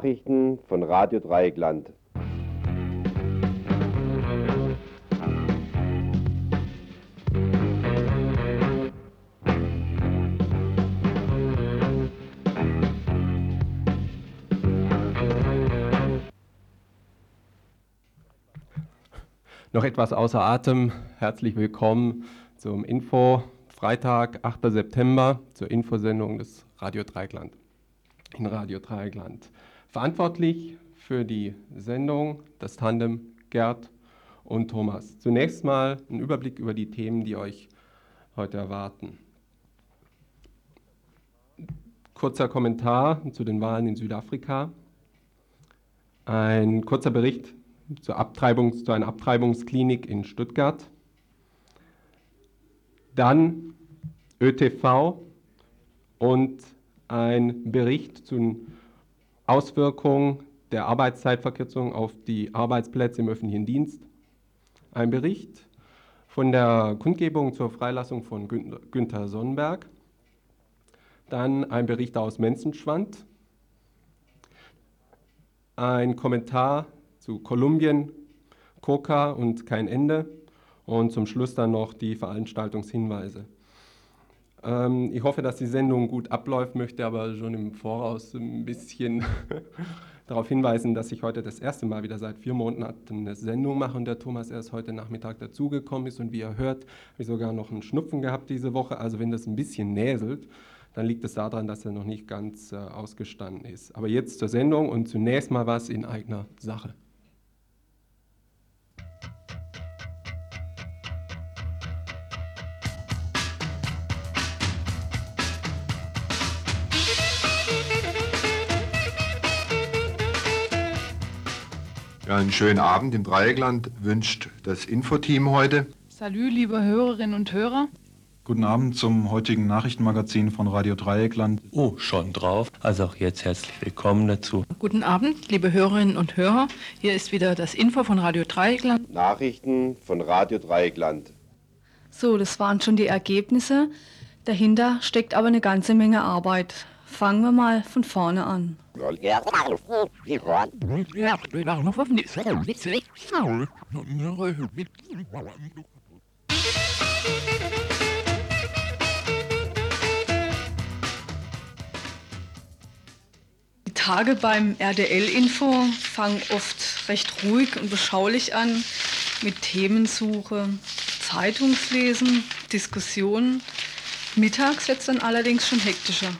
Nachrichten von Radio Dreieckland. Noch etwas außer Atem. Herzlich willkommen zum Info Freitag, 8. September, zur Infosendung des Radio Dreieckland. In Radio Dreieckland. Verantwortlich für die Sendung das Tandem Gerd und Thomas. Zunächst mal ein Überblick über die Themen, die euch heute erwarten. Kurzer Kommentar zu den Wahlen in Südafrika. Ein kurzer Bericht zur Abtreibung, zu einer Abtreibungsklinik in Stuttgart. Dann ÖTV und ein Bericht zu den Auswirkungen der Arbeitszeitverkürzung auf die Arbeitsplätze im öffentlichen Dienst. Ein Bericht von der Kundgebung zur Freilassung von Günther Sonnenberg. Dann ein Bericht aus Menzenschwand. Ein Kommentar zu Kolumbien, Coca und kein Ende und zum Schluss dann noch die Veranstaltungshinweise. Ähm, ich hoffe, dass die Sendung gut abläuft, möchte aber schon im Voraus ein bisschen darauf hinweisen, dass ich heute das erste Mal wieder seit vier Monaten eine Sendung mache und der Thomas erst heute Nachmittag dazugekommen ist und wie ihr hört, habe ich sogar noch einen Schnupfen gehabt diese Woche. Also wenn das ein bisschen näselt, dann liegt es daran, dass er noch nicht ganz äh, ausgestanden ist. Aber jetzt zur Sendung und zunächst mal was in eigener Sache. Einen schönen Abend im Dreieckland wünscht das Infoteam heute. Salü, liebe Hörerinnen und Hörer. Guten Abend zum heutigen Nachrichtenmagazin von Radio Dreieckland. Oh, schon drauf. Also auch jetzt herzlich willkommen dazu. Guten Abend, liebe Hörerinnen und Hörer. Hier ist wieder das Info von Radio Dreieckland. Nachrichten von Radio Dreieckland. So, das waren schon die Ergebnisse. Dahinter steckt aber eine ganze Menge Arbeit. Fangen wir mal von vorne an. Die Tage beim RDL-Info fangen oft recht ruhig und beschaulich an mit Themensuche, Zeitungslesen, Diskussionen. Mittags wird es dann allerdings schon hektischer.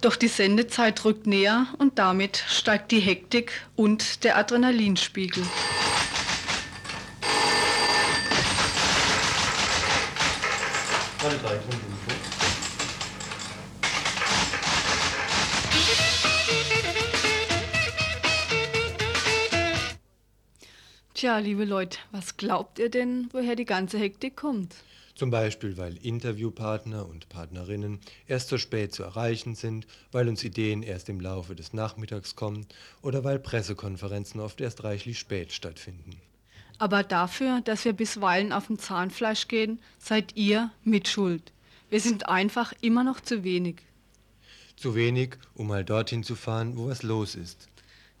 Doch die Sendezeit rückt näher und damit steigt die Hektik und der Adrenalinspiegel. Tja, liebe Leute, was glaubt ihr denn, woher die ganze Hektik kommt? Zum Beispiel, weil Interviewpartner und Partnerinnen erst so spät zu erreichen sind, weil uns Ideen erst im Laufe des Nachmittags kommen oder weil Pressekonferenzen oft erst reichlich spät stattfinden. Aber dafür, dass wir bisweilen auf dem Zahnfleisch gehen, seid ihr mitschuld. Wir sind einfach immer noch zu wenig. Zu wenig, um mal dorthin zu fahren, wo was los ist.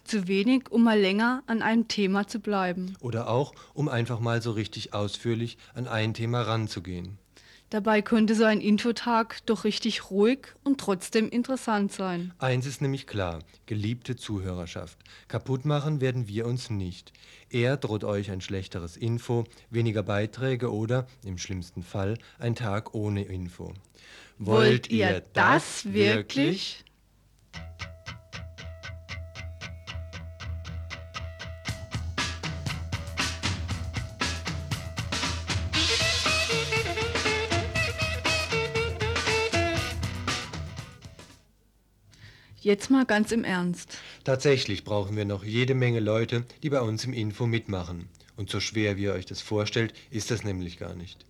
Zu wenig, um mal länger an einem Thema zu bleiben. Oder auch, um einfach mal so richtig ausführlich an ein Thema ranzugehen. Dabei könnte so ein Infotag doch richtig ruhig und trotzdem interessant sein. Eins ist nämlich klar, geliebte Zuhörerschaft, kaputt machen werden wir uns nicht. Eher droht euch ein schlechteres Info, weniger Beiträge oder, im schlimmsten Fall, ein Tag ohne Info. Wollt ihr das wirklich? Jetzt mal ganz im Ernst. Tatsächlich brauchen wir noch jede Menge Leute, die bei uns im Info mitmachen. Und so schwer, wie ihr euch das vorstellt, ist das nämlich gar nicht.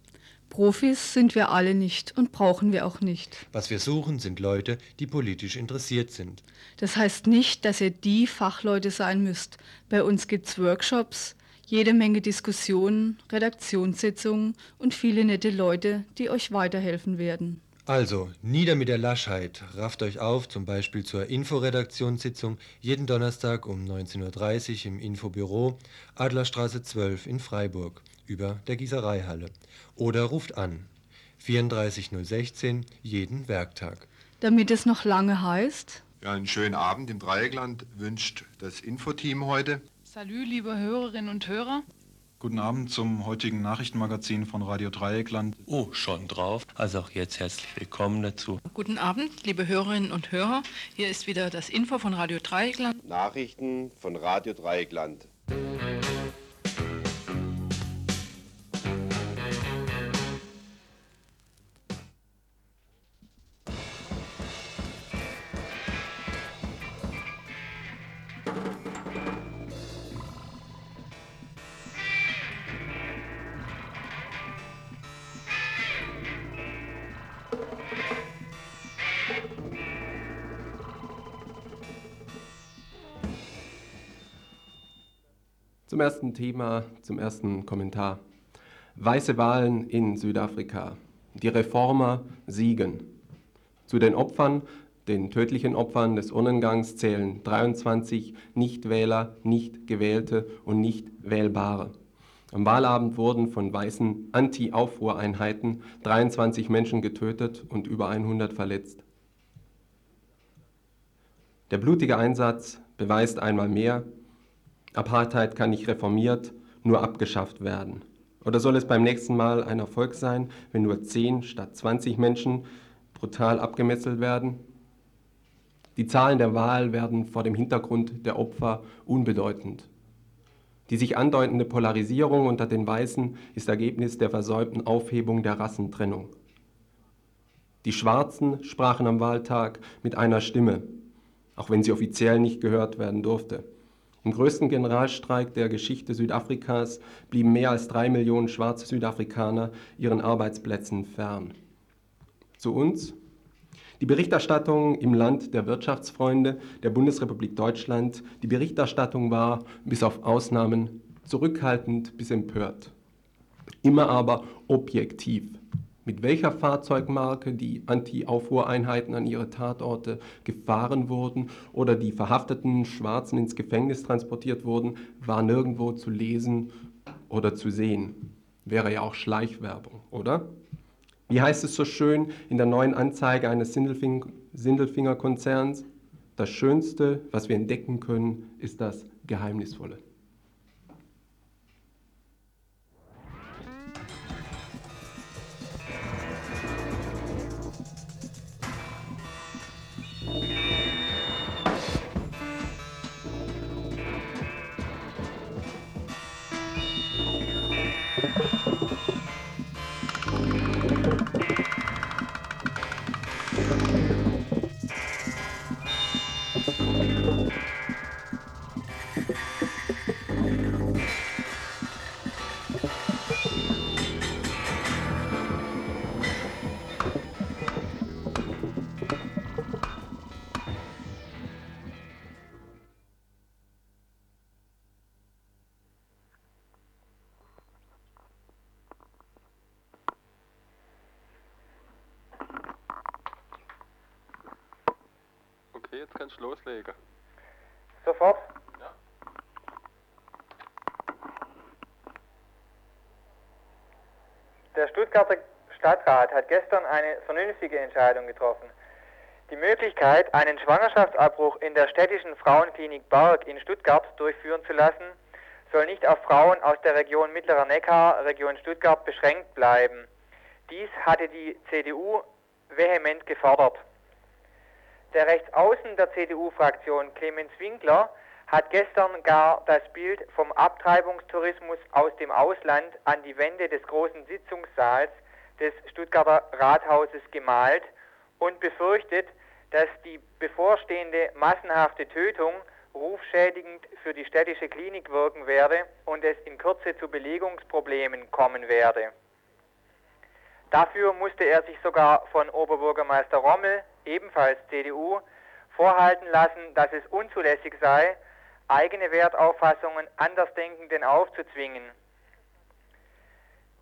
Profis sind wir alle nicht und brauchen wir auch nicht. Was wir suchen, sind Leute, die politisch interessiert sind. Das heißt nicht, dass ihr die Fachleute sein müsst. Bei uns gibt's Workshops. Jede Menge Diskussionen, Redaktionssitzungen und viele nette Leute, die euch weiterhelfen werden. Also, nieder mit der Laschheit. Rafft euch auf, zum Beispiel zur Inforedaktionssitzung jeden Donnerstag um 19.30 Uhr im Infobüro Adlerstraße 12 in Freiburg über der Gießereihalle. Oder ruft an 34016 jeden Werktag. Damit es noch lange heißt. Ja, einen schönen Abend im Dreieckland wünscht das Infoteam heute. Salü, liebe Hörerinnen und Hörer. Guten Abend zum heutigen Nachrichtenmagazin von Radio Dreieckland. Oh, schon drauf. Also auch jetzt herzlich willkommen dazu. Guten Abend, liebe Hörerinnen und Hörer. Hier ist wieder das Info von Radio Dreieckland. Nachrichten von Radio Dreieckland. Ersten Thema, zum ersten Kommentar. Weiße Wahlen in Südafrika. Die Reformer siegen. Zu den Opfern, den tödlichen Opfern des Urnengangs zählen 23 Nichtwähler, nicht gewählte und nicht wählbare. Am Wahlabend wurden von weißen Anti-Aufruhreinheiten 23 Menschen getötet und über 100 verletzt. Der blutige Einsatz beweist einmal mehr, Apartheid kann nicht reformiert, nur abgeschafft werden. Oder soll es beim nächsten Mal ein Erfolg sein, wenn nur 10 statt 20 Menschen brutal abgemesselt werden? Die Zahlen der Wahl werden vor dem Hintergrund der Opfer unbedeutend. Die sich andeutende Polarisierung unter den Weißen ist Ergebnis der versäumten Aufhebung der Rassentrennung. Die Schwarzen sprachen am Wahltag mit einer Stimme, auch wenn sie offiziell nicht gehört werden durfte. Im größten Generalstreik der Geschichte Südafrikas blieben mehr als drei Millionen schwarze Südafrikaner ihren Arbeitsplätzen fern. Zu uns? Die Berichterstattung im Land der Wirtschaftsfreunde der Bundesrepublik Deutschland, die Berichterstattung war, bis auf Ausnahmen, zurückhaltend bis empört. Immer aber objektiv mit welcher Fahrzeugmarke die Anti-Aufruhreinheiten an ihre Tatorte gefahren wurden oder die verhafteten Schwarzen ins Gefängnis transportiert wurden, war nirgendwo zu lesen oder zu sehen. Wäre ja auch Schleichwerbung, oder? Wie heißt es so schön in der neuen Anzeige eines Sindelfinger-Konzerns? Das Schönste, was wir entdecken können, ist das Geheimnisvolle. Kannst loslegen. Sofort? Ja. Der Stuttgarter Stadtrat hat gestern eine vernünftige Entscheidung getroffen. Die Möglichkeit, einen Schwangerschaftsabbruch in der städtischen Frauenklinik Berg in Stuttgart durchführen zu lassen, soll nicht auf Frauen aus der Region Mittlerer Neckar, Region Stuttgart beschränkt bleiben. Dies hatte die CDU vehement gefordert. Der Rechtsaußen der CDU-Fraktion Clemens Winkler hat gestern gar das Bild vom Abtreibungstourismus aus dem Ausland an die Wände des großen Sitzungssaals des Stuttgarter Rathauses gemalt und befürchtet, dass die bevorstehende massenhafte Tötung rufschädigend für die städtische Klinik wirken werde und es in Kürze zu Belegungsproblemen kommen werde. Dafür musste er sich sogar von Oberbürgermeister Rommel, ebenfalls CDU, vorhalten lassen, dass es unzulässig sei, eigene Wertauffassungen Andersdenkenden aufzuzwingen.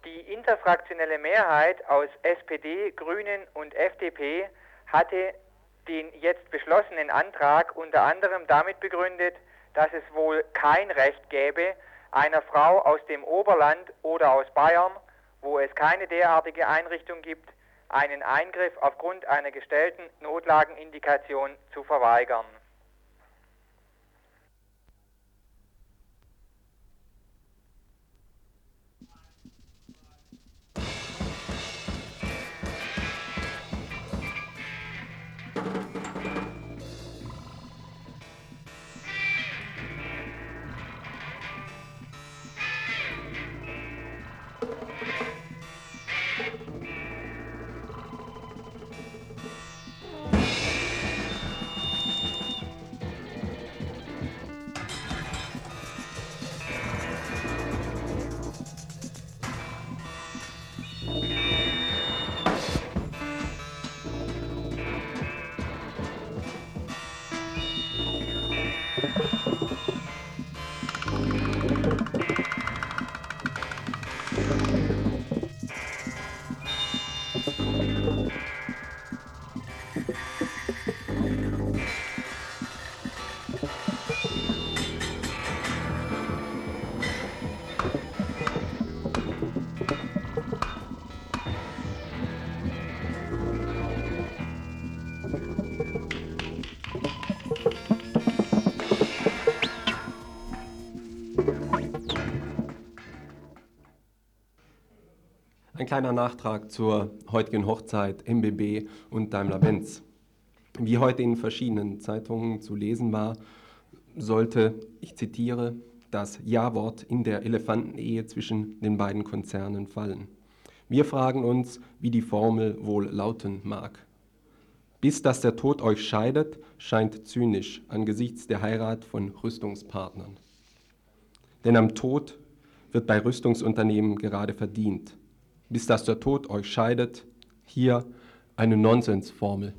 Die interfraktionelle Mehrheit aus SPD, Grünen und FDP hatte den jetzt beschlossenen Antrag unter anderem damit begründet, dass es wohl kein Recht gäbe, einer Frau aus dem Oberland oder aus Bayern, wo es keine derartige Einrichtung gibt, einen Eingriff aufgrund einer gestellten Notlagenindikation zu verweigern. Kleiner Nachtrag zur heutigen Hochzeit MBB und Daimler-Benz. Wie heute in verschiedenen Zeitungen zu lesen war, sollte, ich zitiere, das Ja-Wort in der Elefantenehe zwischen den beiden Konzernen fallen. Wir fragen uns, wie die Formel wohl lauten mag. Bis dass der Tod euch scheidet, scheint zynisch angesichts der Heirat von Rüstungspartnern. Denn am Tod wird bei Rüstungsunternehmen gerade verdient bis dass der Tod euch scheidet. Hier eine Nonsensformel.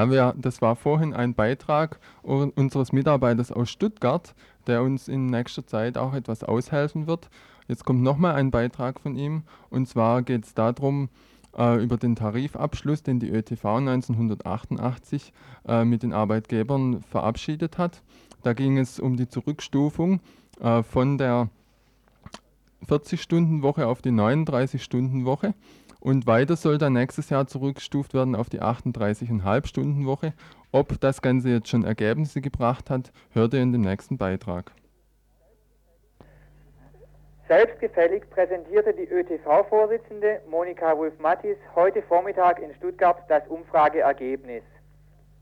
Ja, wir, das war vorhin ein Beitrag unseres Mitarbeiters aus Stuttgart, der uns in nächster Zeit auch etwas aushelfen wird. Jetzt kommt nochmal ein Beitrag von ihm und zwar geht es darum, äh, über den Tarifabschluss, den die ÖTV 1988 äh, mit den Arbeitgebern verabschiedet hat. Da ging es um die Zurückstufung äh, von der 40-Stunden-Woche auf die 39-Stunden-Woche. Und weiter soll dann nächstes Jahr zurückgestuft werden auf die 38,5 Stunden Woche. Ob das Ganze jetzt schon Ergebnisse gebracht hat, hört ihr in dem nächsten Beitrag. Selbstgefällig präsentierte die ÖTV-Vorsitzende Monika Wulf-Mattis heute Vormittag in Stuttgart das Umfrageergebnis.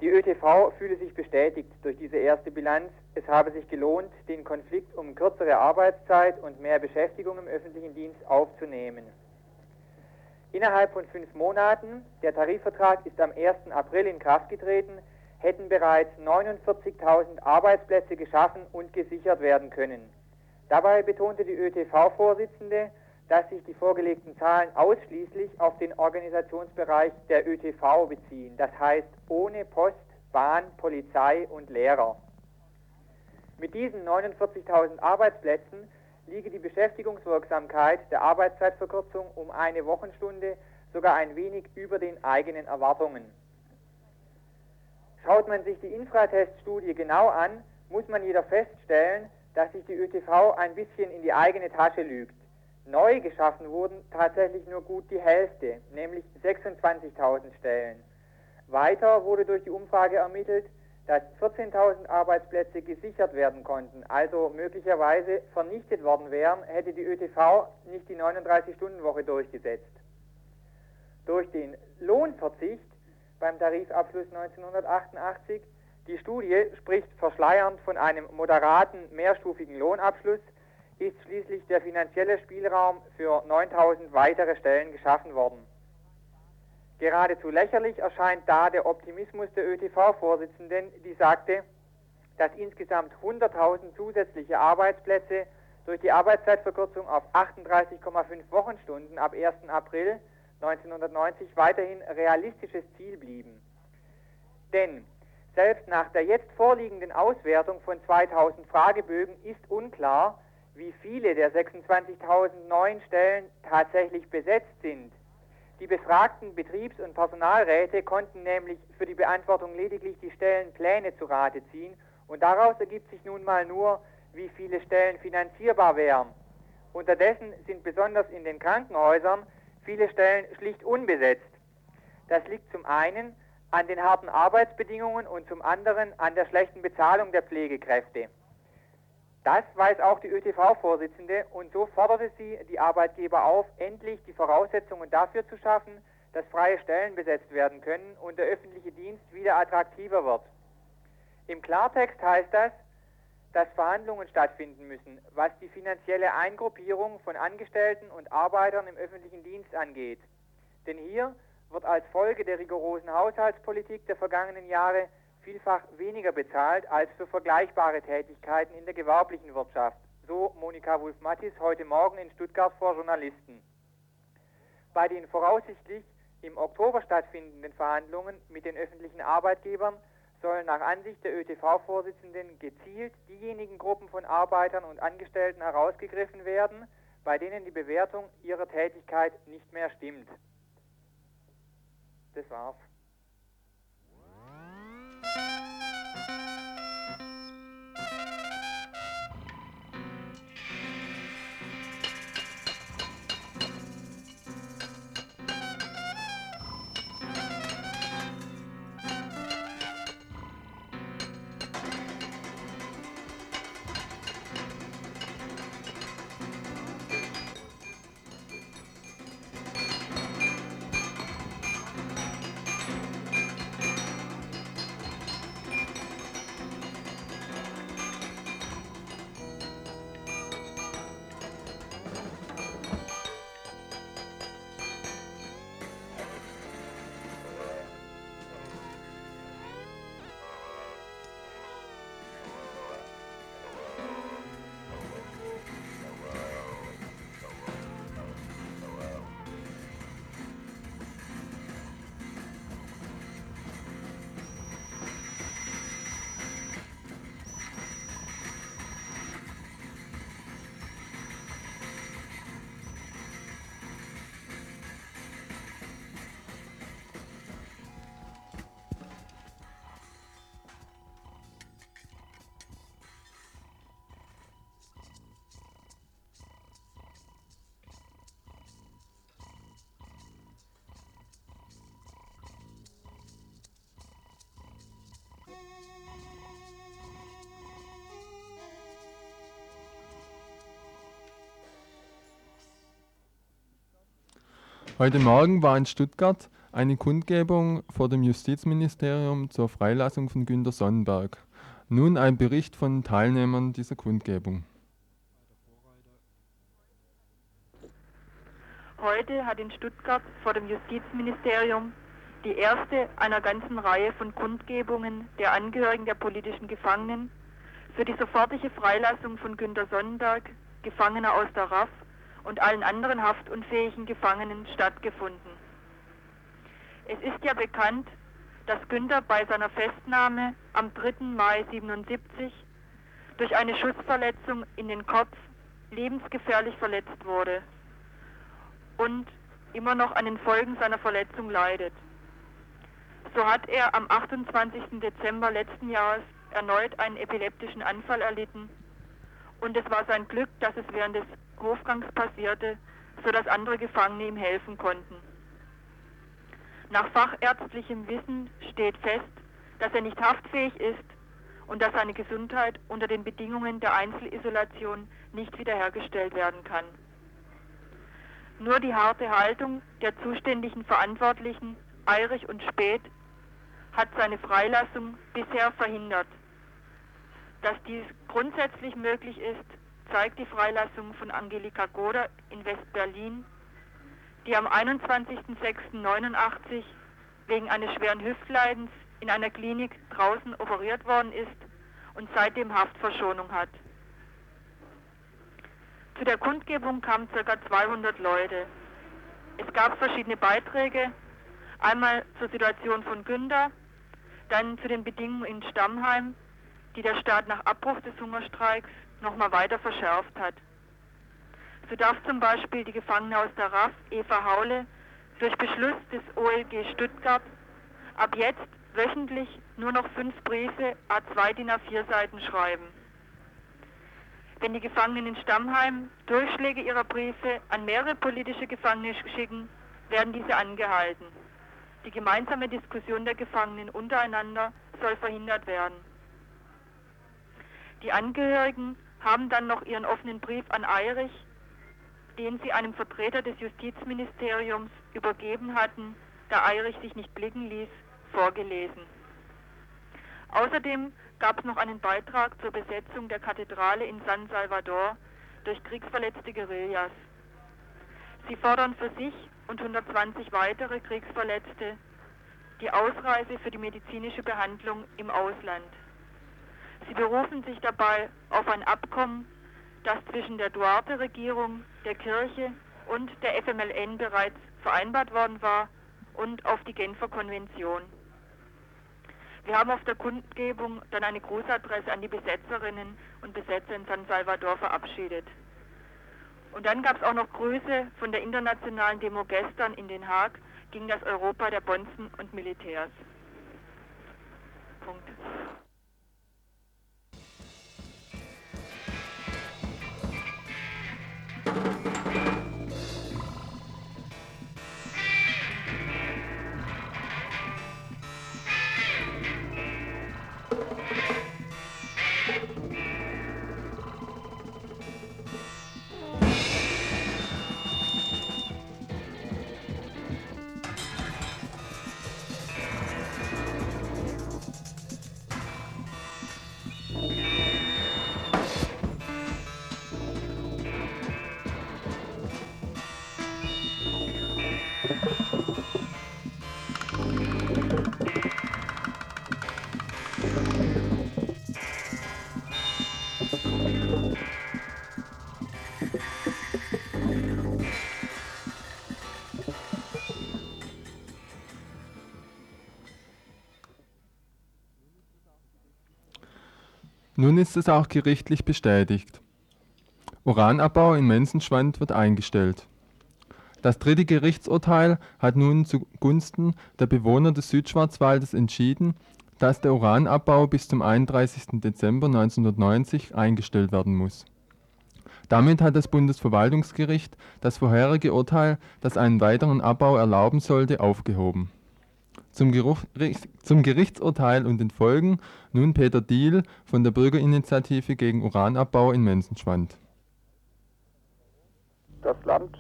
Die ÖTV fühle sich bestätigt durch diese erste Bilanz. Es habe sich gelohnt, den Konflikt um kürzere Arbeitszeit und mehr Beschäftigung im öffentlichen Dienst aufzunehmen. Innerhalb von fünf Monaten, der Tarifvertrag ist am 1. April in Kraft getreten, hätten bereits 49.000 Arbeitsplätze geschaffen und gesichert werden können. Dabei betonte die ÖTV-Vorsitzende, dass sich die vorgelegten Zahlen ausschließlich auf den Organisationsbereich der ÖTV beziehen, das heißt ohne Post, Bahn, Polizei und Lehrer. Mit diesen 49.000 Arbeitsplätzen liege die Beschäftigungswirksamkeit der Arbeitszeitverkürzung um eine Wochenstunde sogar ein wenig über den eigenen Erwartungen. Schaut man sich die Infratest-Studie genau an, muss man jedoch feststellen, dass sich die ÖTV ein bisschen in die eigene Tasche lügt. Neu geschaffen wurden tatsächlich nur gut die Hälfte, nämlich 26.000 Stellen. Weiter wurde durch die Umfrage ermittelt, dass 14.000 Arbeitsplätze gesichert werden konnten, also möglicherweise vernichtet worden wären, hätte die ÖTV nicht die 39-Stunden-Woche durchgesetzt. Durch den Lohnverzicht beim Tarifabschluss 1988, die Studie spricht verschleiernd von einem moderaten mehrstufigen Lohnabschluss, ist schließlich der finanzielle Spielraum für 9000 weitere Stellen geschaffen worden. Geradezu lächerlich erscheint da der Optimismus der ÖTV-Vorsitzenden, die sagte, dass insgesamt 100.000 zusätzliche Arbeitsplätze durch die Arbeitszeitverkürzung auf 38,5 Wochenstunden ab 1. April 1990 weiterhin realistisches Ziel blieben. Denn selbst nach der jetzt vorliegenden Auswertung von 2000 Fragebögen ist unklar, wie viele der 26.000 neuen Stellen tatsächlich besetzt sind. Die befragten Betriebs- und Personalräte konnten nämlich für die Beantwortung lediglich die Stellenpläne zu Rate ziehen und daraus ergibt sich nun mal nur, wie viele Stellen finanzierbar wären. Unterdessen sind besonders in den Krankenhäusern viele Stellen schlicht unbesetzt. Das liegt zum einen an den harten Arbeitsbedingungen und zum anderen an der schlechten Bezahlung der Pflegekräfte. Das weiß auch die ÖTV-Vorsitzende und so forderte sie die Arbeitgeber auf, endlich die Voraussetzungen dafür zu schaffen, dass freie Stellen besetzt werden können und der öffentliche Dienst wieder attraktiver wird. Im Klartext heißt das, dass Verhandlungen stattfinden müssen, was die finanzielle Eingruppierung von Angestellten und Arbeitern im öffentlichen Dienst angeht. Denn hier wird als Folge der rigorosen Haushaltspolitik der vergangenen Jahre vielfach weniger bezahlt als für vergleichbare Tätigkeiten in der gewerblichen Wirtschaft. So Monika Wulf-Mattis heute Morgen in Stuttgart vor Journalisten. Bei den voraussichtlich im Oktober stattfindenden Verhandlungen mit den öffentlichen Arbeitgebern sollen nach Ansicht der ÖTV-Vorsitzenden gezielt diejenigen Gruppen von Arbeitern und Angestellten herausgegriffen werden, bei denen die Bewertung ihrer Tätigkeit nicht mehr stimmt. Das war's. thank you Heute Morgen war in Stuttgart eine Kundgebung vor dem Justizministerium zur Freilassung von Günter Sonnenberg. Nun ein Bericht von Teilnehmern dieser Kundgebung. Heute hat in Stuttgart vor dem Justizministerium die erste einer ganzen Reihe von Kundgebungen der Angehörigen der politischen Gefangenen für die sofortige Freilassung von Günter Sonnenberg, Gefangener aus der RAF, und allen anderen haftunfähigen Gefangenen stattgefunden. Es ist ja bekannt, dass Günther bei seiner Festnahme am 3. Mai 77 durch eine Schussverletzung in den Kopf lebensgefährlich verletzt wurde und immer noch an den Folgen seiner Verletzung leidet. So hat er am 28. Dezember letzten Jahres erneut einen epileptischen Anfall erlitten und es war sein Glück, dass es während des Hofgangs passierte, sodass andere Gefangene ihm helfen konnten. Nach fachärztlichem Wissen steht fest, dass er nicht haftfähig ist und dass seine Gesundheit unter den Bedingungen der Einzelisolation nicht wiederhergestellt werden kann. Nur die harte Haltung der zuständigen Verantwortlichen, Eirich und Speth, hat seine Freilassung bisher verhindert. Dass dies grundsätzlich möglich ist, zeigt die Freilassung von Angelika Goder in West-Berlin, die am 21.06.89 wegen eines schweren Hüftleidens in einer Klinik draußen operiert worden ist und seitdem Haftverschonung hat. Zu der Kundgebung kamen ca. 200 Leute. Es gab verschiedene Beiträge, einmal zur Situation von Günther, dann zu den Bedingungen in Stammheim, die der Staat nach Abbruch des Hungerstreiks nochmal weiter verschärft hat. So darf zum Beispiel die Gefangene aus der RAF, Eva Haule, durch Beschluss des OLG Stuttgart ab jetzt wöchentlich nur noch fünf Briefe A2 DIN A4 Seiten schreiben. Wenn die Gefangenen in Stammheim Durchschläge ihrer Briefe an mehrere politische Gefangene schicken, werden diese angehalten. Die gemeinsame Diskussion der Gefangenen untereinander soll verhindert werden. Die Angehörigen haben dann noch ihren offenen Brief an Eirich, den sie einem Vertreter des Justizministeriums übergeben hatten, da Eirich sich nicht blicken ließ, vorgelesen. Außerdem gab es noch einen Beitrag zur Besetzung der Kathedrale in San Salvador durch kriegsverletzte Guerillas. Sie fordern für sich und 120 weitere Kriegsverletzte die Ausreise für die medizinische Behandlung im Ausland. Sie berufen sich dabei auf ein Abkommen, das zwischen der Duarte-Regierung, der Kirche und der FMLN bereits vereinbart worden war und auf die Genfer Konvention. Wir haben auf der Kundgebung dann eine Grußadresse an die Besetzerinnen und Besetzer in San Salvador verabschiedet. Und dann gab es auch noch Grüße von der internationalen Demo gestern in Den Haag gegen das Europa der Bonzen und Militärs. Punkt. Nun ist es auch gerichtlich bestätigt. Uranabbau in Menzenschwand wird eingestellt. Das dritte Gerichtsurteil hat nun zugunsten der Bewohner des Südschwarzwaldes entschieden, dass der Uranabbau bis zum 31. Dezember 1990 eingestellt werden muss. Damit hat das Bundesverwaltungsgericht das vorherige Urteil, das einen weiteren Abbau erlauben sollte, aufgehoben zum, Geruch, zum Gerichtsurteil und den Folgen nun Peter Diehl von der Bürgerinitiative gegen Uranabbau in Menzenschwand. Das Land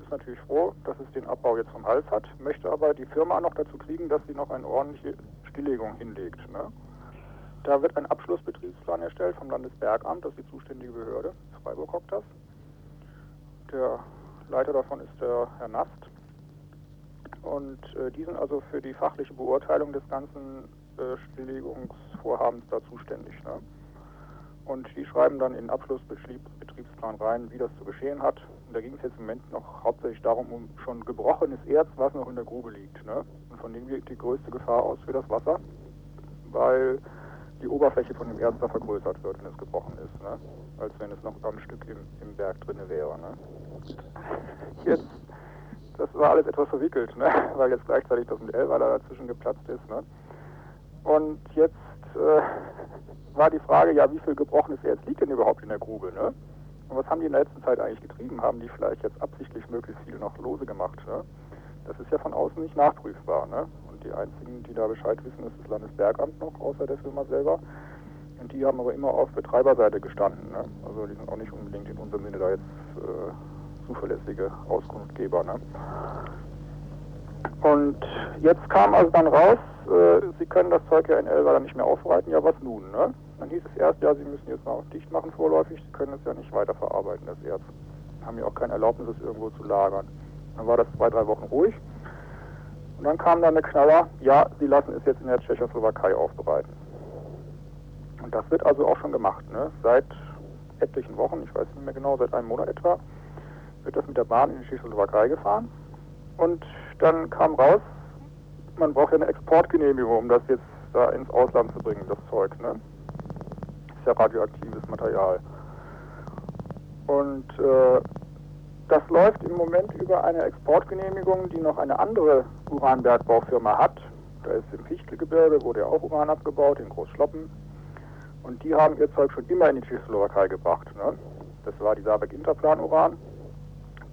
ist natürlich froh, dass es den Abbau jetzt vom Hals hat, möchte aber die Firma noch dazu kriegen, dass sie noch eine ordentliche Stilllegung hinlegt. Ne? Da wird ein Abschlussbetriebsplan erstellt vom Landesbergamt, das ist die zuständige Behörde, Freiburg hockt das. Der Leiter davon ist der Herr Nast. Und äh, die sind also für die fachliche Beurteilung des ganzen äh, Stilllegungsvorhabens da zuständig. Ne? Und die schreiben dann in den Abschlussbetriebsplan rein, wie das zu geschehen hat. Und da ging es jetzt im Moment noch hauptsächlich darum, um schon gebrochenes Erz, was noch in der Grube liegt. Ne? Und von dem geht die größte Gefahr aus für das Wasser, weil die Oberfläche von dem Erz da vergrößert wird, wenn es gebrochen ist, ne? als wenn es noch am Stück im, im Berg drin wäre. Ne? Jetzt, das war alles etwas verwickelt, ne? weil jetzt gleichzeitig das mit Elweiler dazwischen geplatzt ist. Ne? Und jetzt äh, war die Frage, ja, wie viel gebrochenes Erz liegt denn überhaupt in der Grube? Ne? Und was haben die in der letzten Zeit eigentlich getrieben? Haben die vielleicht jetzt absichtlich möglichst viel noch lose gemacht? Ne? Das ist ja von außen nicht nachprüfbar. Ne? die einzigen, die da Bescheid wissen, ist das Landesbergamt noch, außer der Firma selber. Und die haben aber immer auf Betreiberseite gestanden. Ne? Also die sind auch nicht unbedingt in unserem Sinne da jetzt äh, zuverlässige Auskunftgeber. Ne? Und jetzt kam also dann raus, äh, Sie können das Zeug ja in Elva dann nicht mehr aufbereiten. Ja, was nun? Ne? Dann hieß es erst, ja, Sie müssen jetzt mal dicht machen vorläufig. Sie können es ja nicht weiterverarbeiten, das Erz. Haben ja auch keine Erlaubnis, es irgendwo zu lagern. Dann war das zwei, drei Wochen ruhig. Und dann kam dann der Knaller, ja, sie lassen es jetzt in der Tschechoslowakei aufbereiten. Und das wird also auch schon gemacht. Ne? Seit etlichen Wochen, ich weiß nicht mehr genau, seit einem Monat etwa, wird das mit der Bahn in die Tschechoslowakei gefahren. Und dann kam raus, man braucht ja eine Exportgenehmigung, um das jetzt da ins Ausland zu bringen, das Zeug. Ne? Ist ja radioaktives Material. Und äh, das läuft im Moment über eine Exportgenehmigung, die noch eine andere Uranbergbaufirma hat. Da ist im Fichtelgebirge, wurde ja auch Uran abgebaut, in Großschloppen. Und die haben ihr Zeug schon immer in die Tschechoslowakei gebracht. Ne? Das war die Saarbeck Interplan Uran.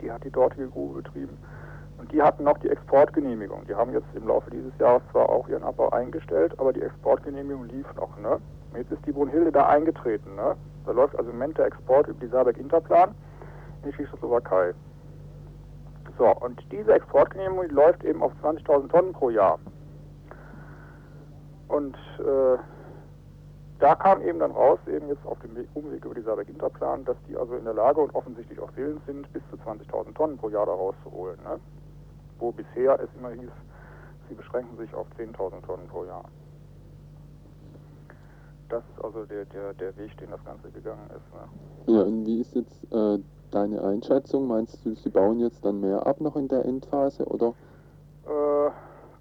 Die hat die dortige Grube betrieben. Und die hatten noch die Exportgenehmigung. Die haben jetzt im Laufe dieses Jahres zwar auch ihren Abbau eingestellt, aber die Exportgenehmigung lief noch. Ne? Jetzt ist die Brunhilde da eingetreten. Ne? Da läuft also im Moment der Export über die Saarbeck Interplan in die Tschechoslowakei. So, und diese Exportgenehmigung die läuft eben auf 20.000 Tonnen pro Jahr. Und äh, da kam eben dann raus, eben jetzt auf dem Umweg über die Saarberg Interplan, dass die also in der Lage und offensichtlich auch willens sind, bis zu 20.000 Tonnen pro Jahr da rauszuholen. Ne? Wo bisher es immer hieß, sie beschränken sich auf 10.000 Tonnen pro Jahr. Das ist also der, der, der Weg, den das Ganze gegangen ist. Ne? Ja, und wie ist jetzt äh, deine Einschätzung? Meinst du, sie bauen jetzt dann mehr ab noch in der Endphase oder? Äh,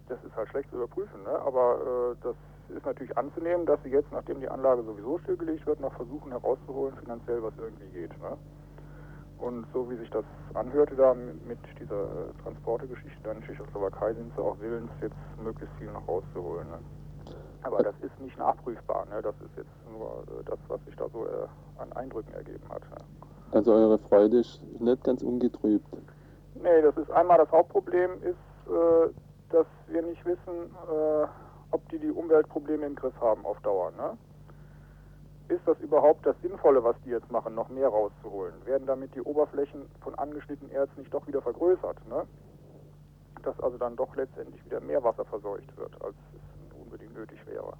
das ist halt schlecht zu überprüfen, ne? aber äh, das ist natürlich anzunehmen, dass sie jetzt, nachdem die Anlage sowieso stillgelegt wird, noch versuchen herauszuholen, finanziell was irgendwie geht. Ne? Und so wie sich das anhörte da mit dieser äh, Transportegeschichte dann in Tschechoslowakei, sind sie auch willens, jetzt möglichst viel noch rauszuholen. Ne? Aber das ist nicht nachprüfbar. Ne? Das ist jetzt nur äh, das, was sich da so äh, an Eindrücken ergeben hat. Ne? Also eure Freude ist nicht ganz ungetrübt. Nee, das ist einmal das Hauptproblem ist, äh, dass wir nicht wissen, äh, ob die die Umweltprobleme im Griff haben auf Dauer. Ne? Ist das überhaupt das Sinnvolle, was die jetzt machen, noch mehr rauszuholen? Werden damit die Oberflächen von angeschnittenen Erz nicht doch wieder vergrößert? Ne? Dass also dann doch letztendlich wieder mehr Wasser verseucht wird, als es unbedingt nötig wäre.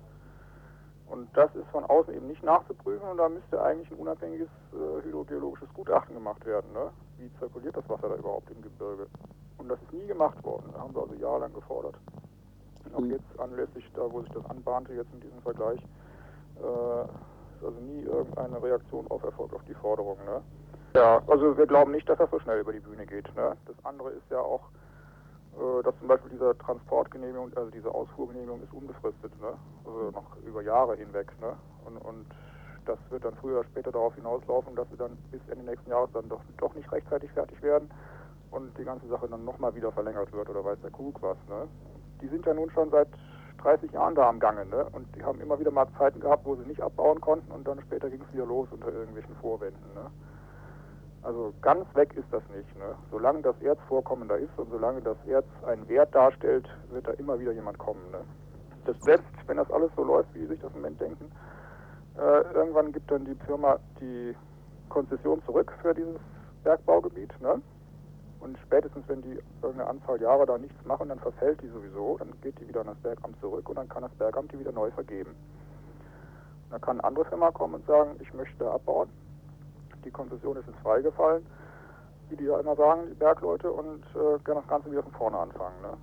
Und das ist von außen eben nicht nachzuprüfen und da müsste eigentlich ein unabhängiges äh, hydrogeologisches Gutachten gemacht werden. Ne? Wie zirkuliert das Wasser da überhaupt im Gebirge? Und das ist nie gemacht worden. Da haben wir also jahrelang gefordert. Auch jetzt anlässlich da, wo sich das anbahnte, jetzt in diesem Vergleich, äh, ist also nie irgendeine Reaktion auf Erfolg auf die Forderung. Ne? Ja, also wir glauben nicht, dass das so schnell über die Bühne geht. Ne? Das andere ist ja auch, äh, dass zum Beispiel diese Transportgenehmigung, also diese Ausfuhrgenehmigung ist unbefristet, ne? also noch über Jahre hinweg. Ne? Und, und das wird dann früher oder später darauf hinauslaufen, dass sie dann bis Ende nächsten Jahres dann doch, doch nicht rechtzeitig fertig werden und die ganze Sache dann nochmal wieder verlängert wird oder weiß der Kuckuck was. Ne? Die sind ja nun schon seit 30 Jahren da am Gange ne? und die haben immer wieder mal Zeiten gehabt, wo sie nicht abbauen konnten und dann später ging es wieder los unter irgendwelchen Vorwänden. Ne? Also ganz weg ist das nicht. Ne? Solange das Erzvorkommen da ist und solange das Erz einen Wert darstellt, wird da immer wieder jemand kommen. Ne? Das selbst, wenn das alles so läuft, wie Sie sich das im Moment denken, äh, irgendwann gibt dann die Firma die Konzession zurück für dieses Bergbaugebiet. Ne? Und spätestens, wenn die irgendeine Anzahl Jahre da nichts machen, dann verfällt die sowieso, dann geht die wieder an das Bergamt zurück und dann kann das Bergamt die wieder neu vergeben. Dann kann eine andere Firma kommen und sagen, ich möchte abbauen die Konzession ist jetzt freigefallen, wie die ja immer sagen, die Bergleute, und äh, gerne das Ganze wieder von vorne anfangen. Ne?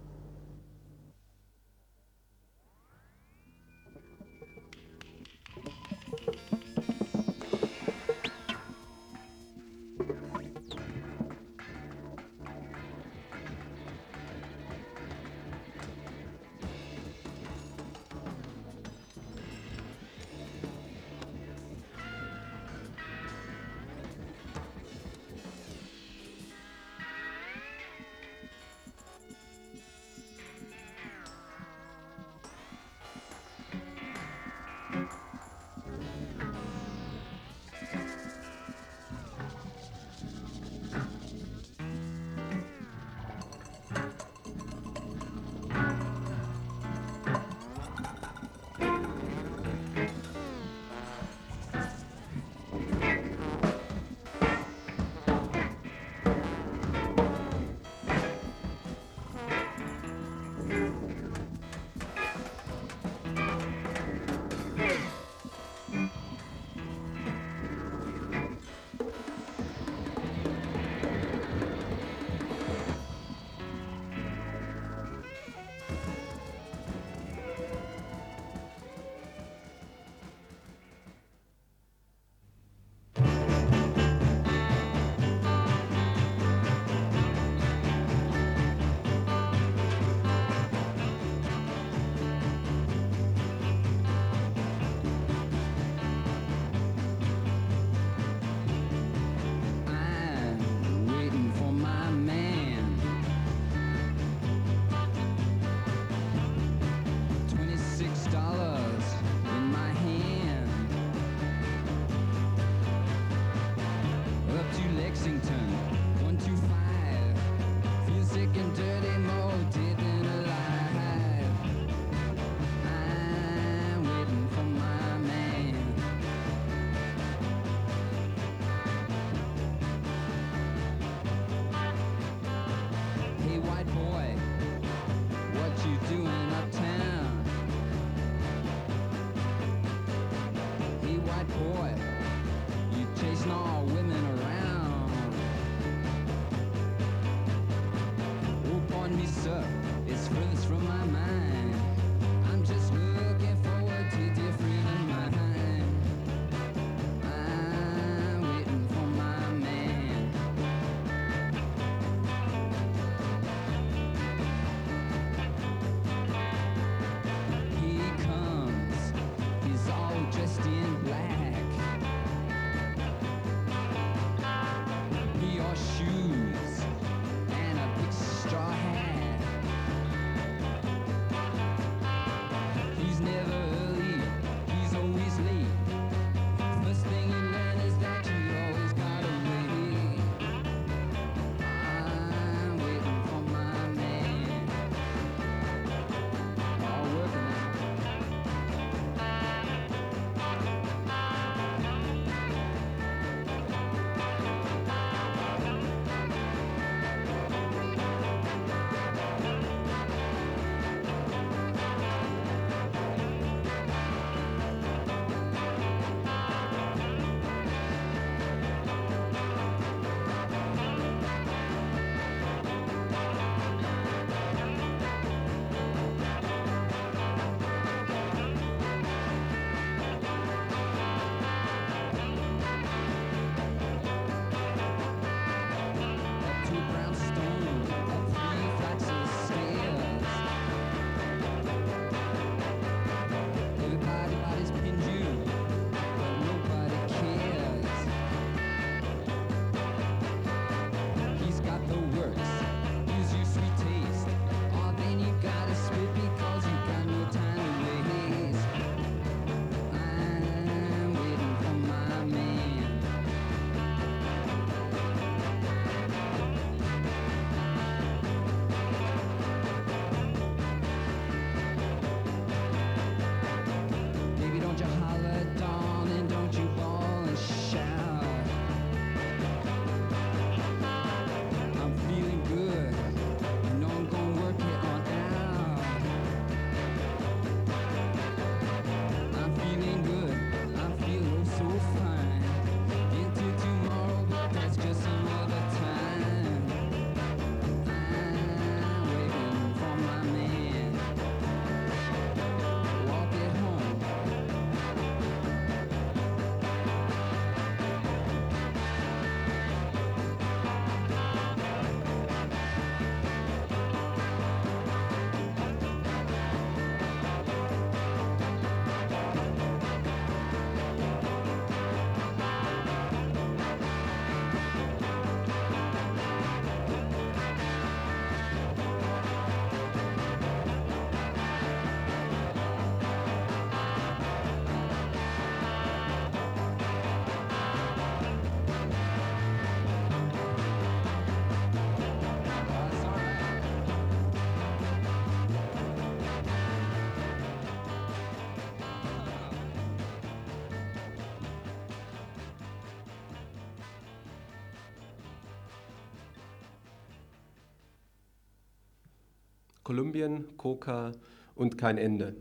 Kolumbien, Coca und kein Ende.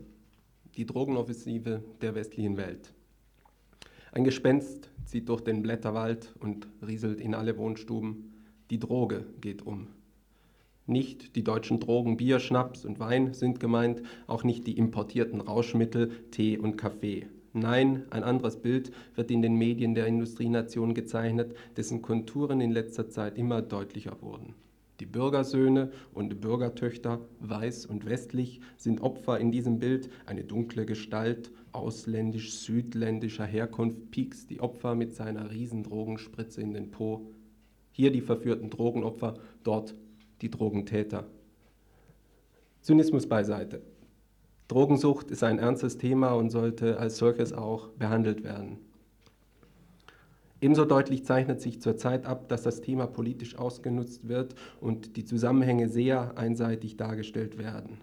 Die Drogenoffensive der westlichen Welt. Ein Gespenst zieht durch den Blätterwald und rieselt in alle Wohnstuben. Die Droge geht um. Nicht die deutschen Drogen Bier, Schnaps und Wein sind gemeint, auch nicht die importierten Rauschmittel, Tee und Kaffee. Nein, ein anderes Bild wird in den Medien der Industrienation gezeichnet, dessen Konturen in letzter Zeit immer deutlicher wurden. Die Bürgersöhne und Bürgertöchter, weiß und westlich, sind Opfer in diesem Bild, eine dunkle Gestalt, ausländisch-südländischer Herkunft, piekst die Opfer mit seiner Riesendrogenspritze in den Po. Hier die verführten Drogenopfer, dort die Drogentäter. Zynismus beiseite. Drogensucht ist ein ernstes Thema und sollte als solches auch behandelt werden. Ebenso deutlich zeichnet sich zurzeit ab, dass das Thema politisch ausgenutzt wird und die Zusammenhänge sehr einseitig dargestellt werden.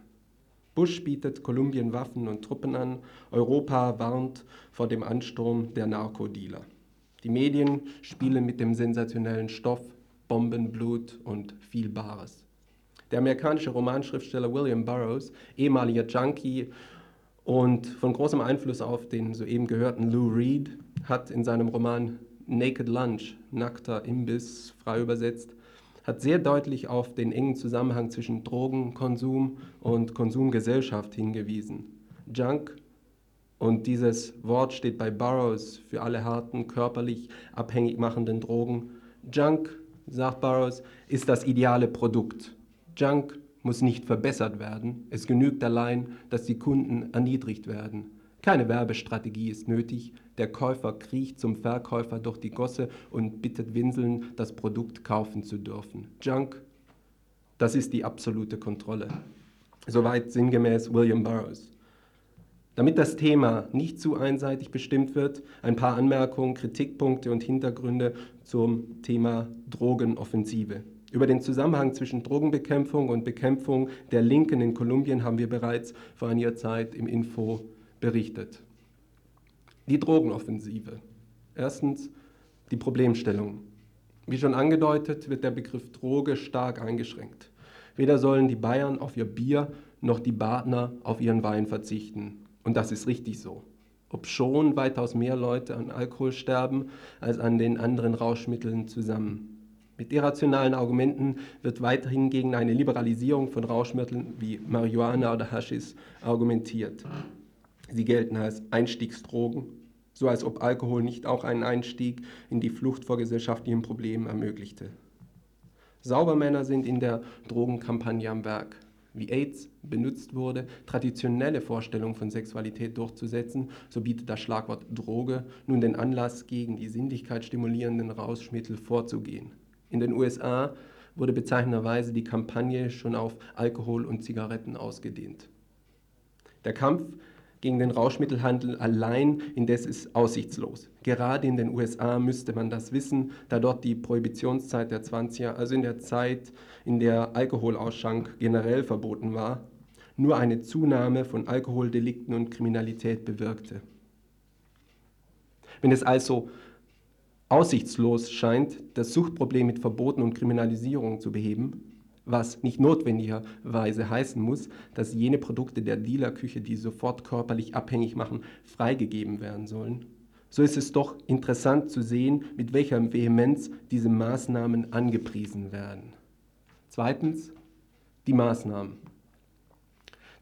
Bush bietet Kolumbien Waffen und Truppen an, Europa warnt vor dem Ansturm der Narkodealer. Die Medien spielen mit dem sensationellen Stoff Bomben, Blut und viel Bares. Der amerikanische Romanschriftsteller William Burroughs, ehemaliger Junkie und von großem Einfluss auf den soeben gehörten Lou Reed, hat in seinem Roman Naked Lunch, nackter Imbiss, frei übersetzt, hat sehr deutlich auf den engen Zusammenhang zwischen Drogenkonsum und Konsumgesellschaft hingewiesen. Junk und dieses Wort steht bei Burroughs für alle harten, körperlich abhängig machenden Drogen. Junk sagt Burroughs, ist das ideale Produkt. Junk muss nicht verbessert werden. Es genügt allein, dass die Kunden erniedrigt werden. Keine Werbestrategie ist nötig. Der Käufer kriecht zum Verkäufer durch die Gosse und bittet Winseln, das Produkt kaufen zu dürfen. Junk, das ist die absolute Kontrolle. Soweit sinngemäß William Burroughs. Damit das Thema nicht zu einseitig bestimmt wird, ein paar Anmerkungen, Kritikpunkte und Hintergründe zum Thema Drogenoffensive. Über den Zusammenhang zwischen Drogenbekämpfung und Bekämpfung der Linken in Kolumbien haben wir bereits vor einiger Zeit im Info berichtet. Die Drogenoffensive. Erstens die Problemstellung. Wie schon angedeutet, wird der Begriff Droge stark eingeschränkt. Weder sollen die Bayern auf ihr Bier noch die Badner auf ihren Wein verzichten. Und das ist richtig so. Ob schon weitaus mehr Leute an Alkohol sterben als an den anderen Rauschmitteln zusammen. Mit irrationalen Argumenten wird weiterhin gegen eine Liberalisierung von Rauschmitteln wie Marihuana oder Hashis argumentiert. Sie gelten als Einstiegsdrogen, so als ob Alkohol nicht auch einen Einstieg in die Flucht vor gesellschaftlichen Problemen ermöglichte. Saubermänner sind in der Drogenkampagne am Werk wie AIDS benutzt wurde, traditionelle Vorstellungen von Sexualität durchzusetzen, so bietet das Schlagwort Droge nun den Anlass, gegen die Sinnlichkeit stimulierenden Rauschmittel vorzugehen. In den USA wurde bezeichnenderweise die Kampagne schon auf Alkohol und Zigaretten ausgedehnt. Der Kampf gegen den Rauschmittelhandel allein indes ist aussichtslos. Gerade in den USA müsste man das wissen, da dort die Prohibitionszeit der 20er, also in der Zeit, in der Alkoholausschank generell verboten war, nur eine Zunahme von Alkoholdelikten und Kriminalität bewirkte. Wenn es also aussichtslos scheint, das Suchtproblem mit Verboten und Kriminalisierung zu beheben, was nicht notwendigerweise heißen muss, dass jene Produkte der Dealerküche, die sofort körperlich abhängig machen, freigegeben werden sollen. So ist es doch interessant zu sehen, mit welcher Vehemenz diese Maßnahmen angepriesen werden. Zweitens, die Maßnahmen.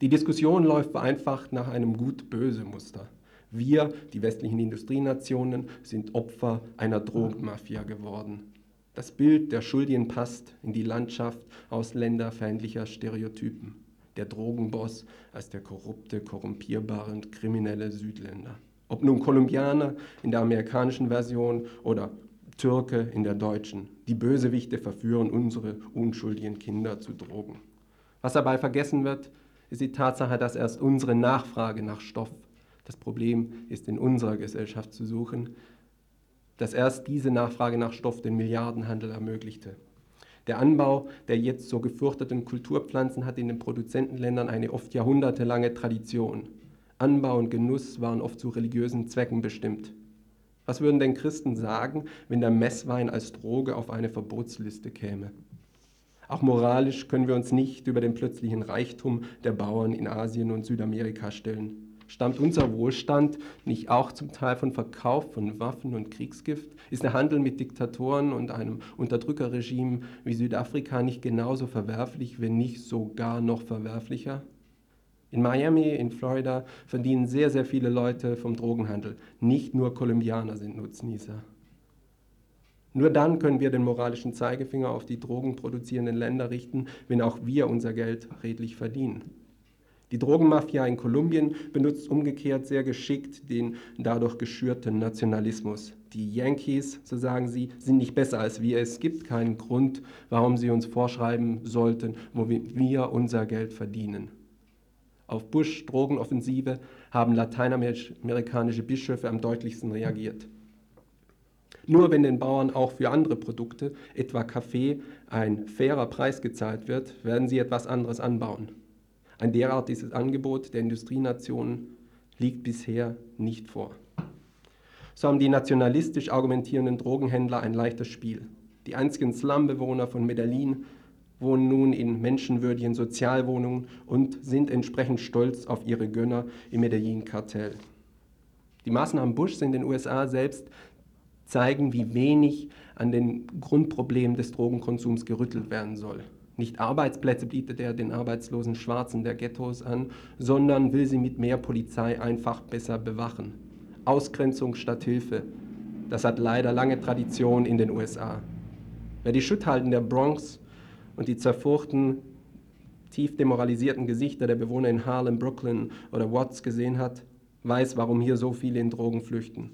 Die Diskussion läuft vereinfacht nach einem gut-böse-Muster. Wir, die westlichen Industrienationen, sind Opfer einer Drogenmafia geworden. Das Bild der Schuldigen passt in die Landschaft ausländerfeindlicher Stereotypen. Der Drogenboss als der korrupte, korrumpierbare und kriminelle Südländer. Ob nun Kolumbianer in der amerikanischen Version oder Türke in der deutschen. Die Bösewichte verführen unsere unschuldigen Kinder zu Drogen. Was dabei vergessen wird, ist die Tatsache, dass erst unsere Nachfrage nach Stoff, das Problem ist in unserer Gesellschaft zu suchen, dass erst diese Nachfrage nach Stoff den Milliardenhandel ermöglichte. Der Anbau der jetzt so gefürchteten Kulturpflanzen hat in den Produzentenländern eine oft jahrhundertelange Tradition. Anbau und Genuss waren oft zu religiösen Zwecken bestimmt. Was würden denn Christen sagen, wenn der Messwein als Droge auf eine Verbotsliste käme? Auch moralisch können wir uns nicht über den plötzlichen Reichtum der Bauern in Asien und Südamerika stellen. Stammt unser Wohlstand nicht auch zum Teil von Verkauf von Waffen und Kriegsgift? Ist der Handel mit Diktatoren und einem Unterdrückerregime wie Südafrika nicht genauso verwerflich, wenn nicht sogar noch verwerflicher? In Miami, in Florida verdienen sehr, sehr viele Leute vom Drogenhandel. Nicht nur Kolumbianer sind Nutznießer. Nur dann können wir den moralischen Zeigefinger auf die drogenproduzierenden Länder richten, wenn auch wir unser Geld redlich verdienen. Die Drogenmafia in Kolumbien benutzt umgekehrt sehr geschickt den dadurch geschürten Nationalismus. Die Yankees, so sagen sie, sind nicht besser als wir. Es gibt keinen Grund, warum sie uns vorschreiben sollten, wo wir unser Geld verdienen. Auf Bush Drogenoffensive haben lateinamerikanische Bischöfe am deutlichsten reagiert. Nur wenn den Bauern auch für andere Produkte, etwa Kaffee, ein fairer Preis gezahlt wird, werden sie etwas anderes anbauen. Ein derartiges Angebot der Industrienationen liegt bisher nicht vor. So haben die nationalistisch argumentierenden Drogenhändler ein leichtes Spiel. Die einzigen Slumbewohner von Medellin wohnen nun in menschenwürdigen Sozialwohnungen und sind entsprechend stolz auf ihre Gönner im Medellin-Kartell. Die Maßnahmen Bush in den USA selbst zeigen, wie wenig an den Grundproblemen des Drogenkonsums gerüttelt werden soll. Nicht Arbeitsplätze bietet er den arbeitslosen Schwarzen der Ghettos an, sondern will sie mit mehr Polizei einfach besser bewachen. Ausgrenzung statt Hilfe. Das hat leider lange Tradition in den USA. Wer die Schutthalden der Bronx und die zerfurchten, tief demoralisierten Gesichter der Bewohner in Harlem, Brooklyn oder Watts gesehen hat, weiß, warum hier so viele in Drogen flüchten.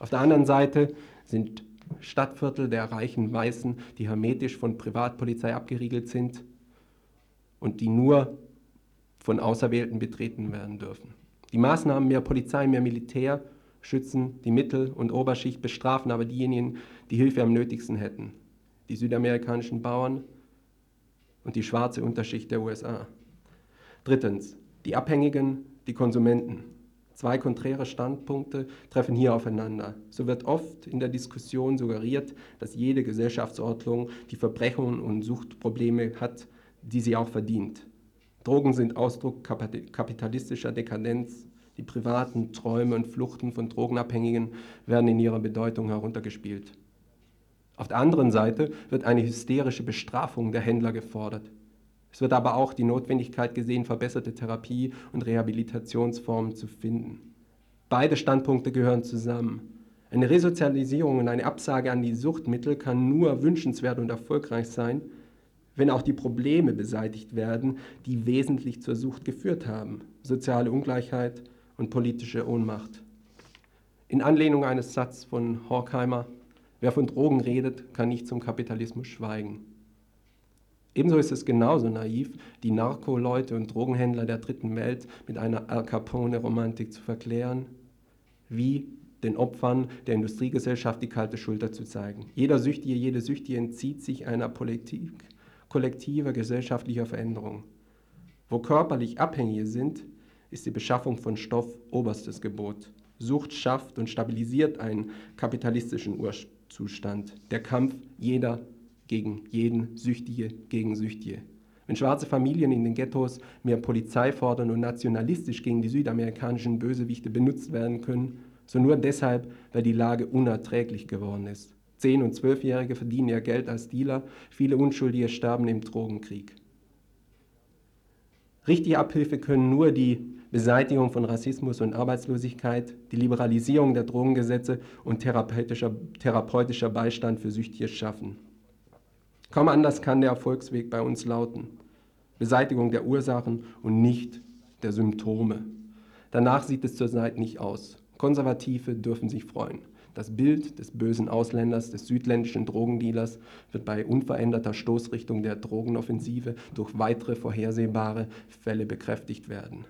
Auf der anderen Seite sind Stadtviertel der reichen Weißen, die hermetisch von Privatpolizei abgeriegelt sind und die nur von Auserwählten betreten werden dürfen. Die Maßnahmen mehr Polizei, mehr Militär schützen die Mittel- und Oberschicht, bestrafen aber diejenigen, die Hilfe am nötigsten hätten. Die südamerikanischen Bauern und die schwarze Unterschicht der USA. Drittens, die Abhängigen, die Konsumenten. Zwei konträre Standpunkte treffen hier aufeinander. So wird oft in der Diskussion suggeriert, dass jede Gesellschaftsordnung die Verbrechungen und Suchtprobleme hat, die sie auch verdient. Drogen sind Ausdruck kapitalistischer Dekadenz. Die privaten Träume und Fluchten von Drogenabhängigen werden in ihrer Bedeutung heruntergespielt. Auf der anderen Seite wird eine hysterische Bestrafung der Händler gefordert. Es wird aber auch die Notwendigkeit gesehen, verbesserte Therapie- und Rehabilitationsformen zu finden. Beide Standpunkte gehören zusammen. Eine Resozialisierung und eine Absage an die Suchtmittel kann nur wünschenswert und erfolgreich sein, wenn auch die Probleme beseitigt werden, die wesentlich zur Sucht geführt haben. Soziale Ungleichheit und politische Ohnmacht. In Anlehnung eines Satzes von Horkheimer, wer von Drogen redet, kann nicht zum Kapitalismus schweigen. Ebenso ist es genauso naiv, die Narkoleute und Drogenhändler der dritten Welt mit einer Al Capone-Romantik zu verklären, wie den Opfern der Industriegesellschaft die kalte Schulter zu zeigen. Jeder Süchtige, jede Süchtige entzieht sich einer Politik kollektiver gesellschaftlicher Veränderung. Wo körperlich Abhängige sind, ist die Beschaffung von Stoff oberstes Gebot. Sucht schafft und stabilisiert einen kapitalistischen Urzustand. Der Kampf jeder gegen jeden Süchtige gegen Süchtige. Wenn schwarze Familien in den Ghettos mehr Polizei fordern und nationalistisch gegen die südamerikanischen Bösewichte benutzt werden können, so nur deshalb, weil die Lage unerträglich geworden ist. Zehn- und Zwölfjährige verdienen ihr Geld als Dealer, viele Unschuldige sterben im Drogenkrieg. Richtige Abhilfe können nur die Beseitigung von Rassismus und Arbeitslosigkeit, die Liberalisierung der Drogengesetze und therapeutischer, therapeutischer Beistand für Süchtige schaffen. Kaum anders kann der Erfolgsweg bei uns lauten. Beseitigung der Ursachen und nicht der Symptome. Danach sieht es zurzeit nicht aus. Konservative dürfen sich freuen. Das Bild des bösen Ausländers, des südländischen Drogendealers wird bei unveränderter Stoßrichtung der Drogenoffensive durch weitere vorhersehbare Fälle bekräftigt werden.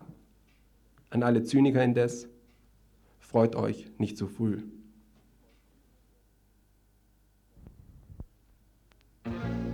An alle Zyniker indes, freut euch nicht zu früh. Thank you.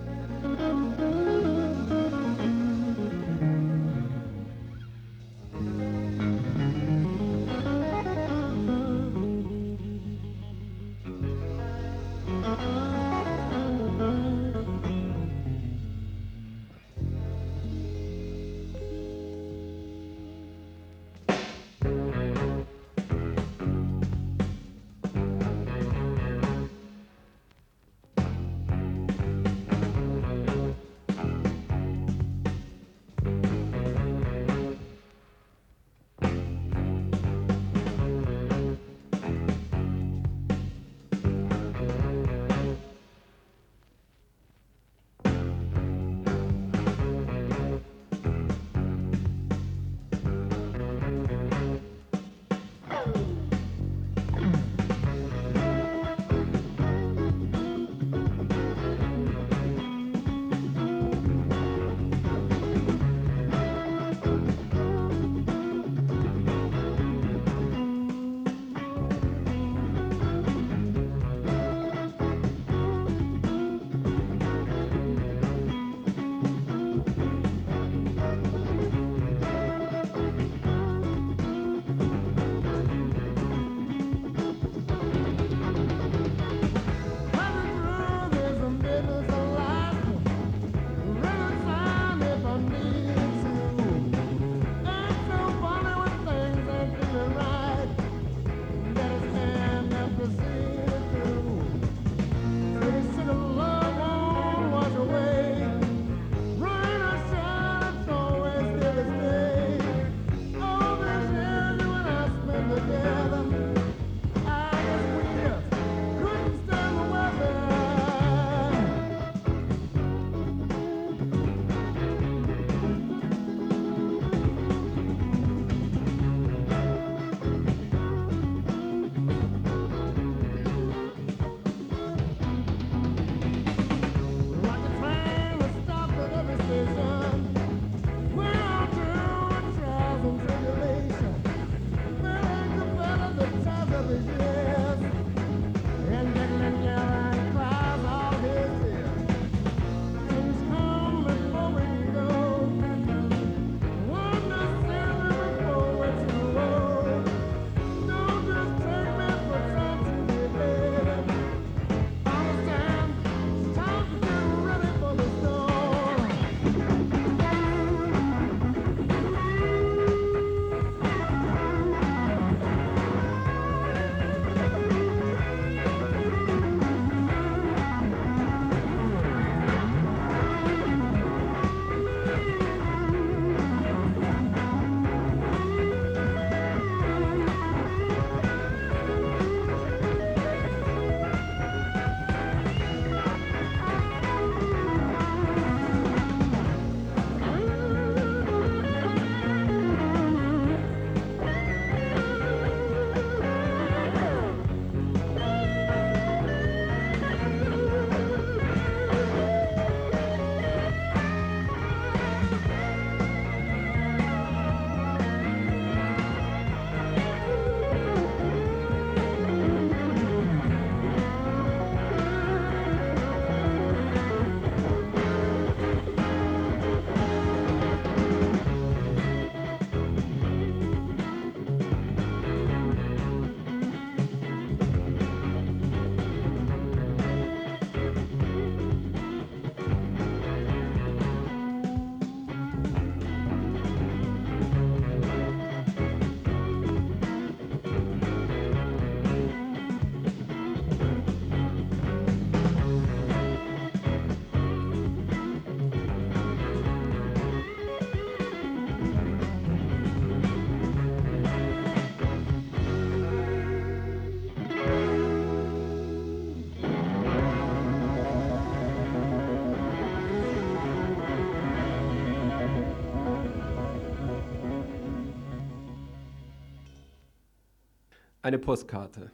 Eine Postkarte.